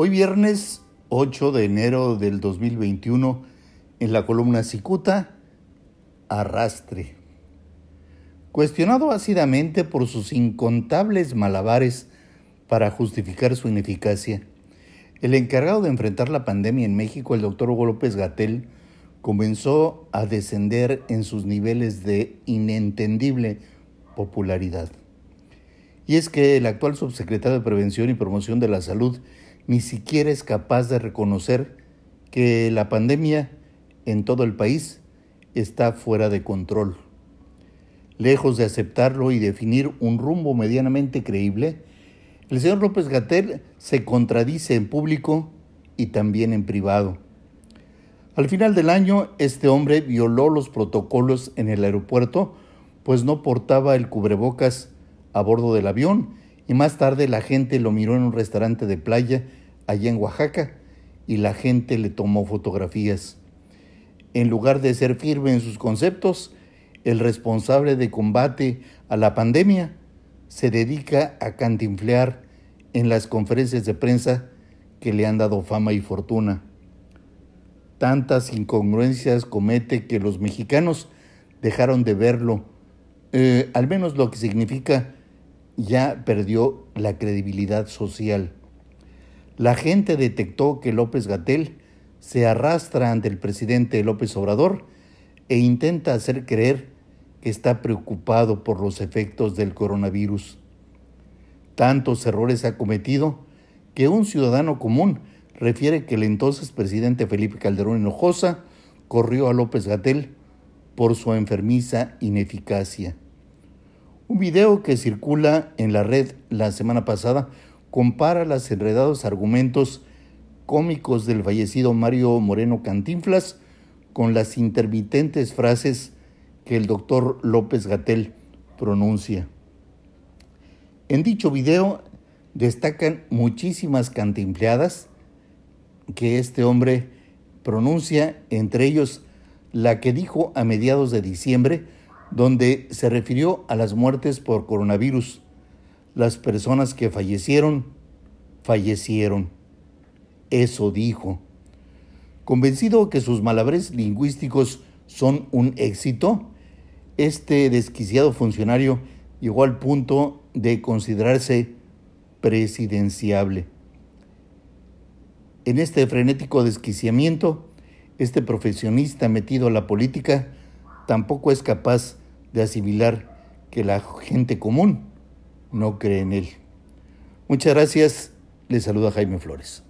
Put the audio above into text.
Hoy viernes 8 de enero del 2021, en la columna Cicuta, Arrastre. Cuestionado ácidamente por sus incontables malabares para justificar su ineficacia, el encargado de enfrentar la pandemia en México, el doctor Hugo López Gatel, comenzó a descender en sus niveles de inentendible popularidad. Y es que el actual subsecretario de Prevención y Promoción de la Salud ni siquiera es capaz de reconocer que la pandemia en todo el país está fuera de control. Lejos de aceptarlo y definir un rumbo medianamente creíble, el señor López Gatel se contradice en público y también en privado. Al final del año, este hombre violó los protocolos en el aeropuerto, pues no portaba el cubrebocas a bordo del avión y más tarde la gente lo miró en un restaurante de playa allá en Oaxaca y la gente le tomó fotografías. En lugar de ser firme en sus conceptos, el responsable de combate a la pandemia se dedica a cantinflear en las conferencias de prensa que le han dado fama y fortuna. Tantas incongruencias comete que los mexicanos dejaron de verlo, eh, al menos lo que significa ya perdió la credibilidad social. La gente detectó que López Gatel se arrastra ante el presidente López Obrador e intenta hacer creer que está preocupado por los efectos del coronavirus. Tantos errores ha cometido que un ciudadano común refiere que el entonces presidente Felipe Calderón Hinojosa corrió a López Gatel por su enfermiza ineficacia. Un video que circula en la red la semana pasada compara los enredados argumentos cómicos del fallecido Mario Moreno Cantinflas con las intermitentes frases que el doctor López Gatel pronuncia. En dicho video destacan muchísimas cantinfleadas que este hombre pronuncia, entre ellos la que dijo a mediados de diciembre, donde se refirió a las muertes por coronavirus. Las personas que fallecieron, fallecieron. Eso dijo. Convencido que sus malabares lingüísticos son un éxito, este desquiciado funcionario llegó al punto de considerarse presidenciable. En este frenético desquiciamiento, este profesionista metido a la política tampoco es capaz de asimilar que la gente común no cree en él. Muchas gracias. Le saluda Jaime Flores.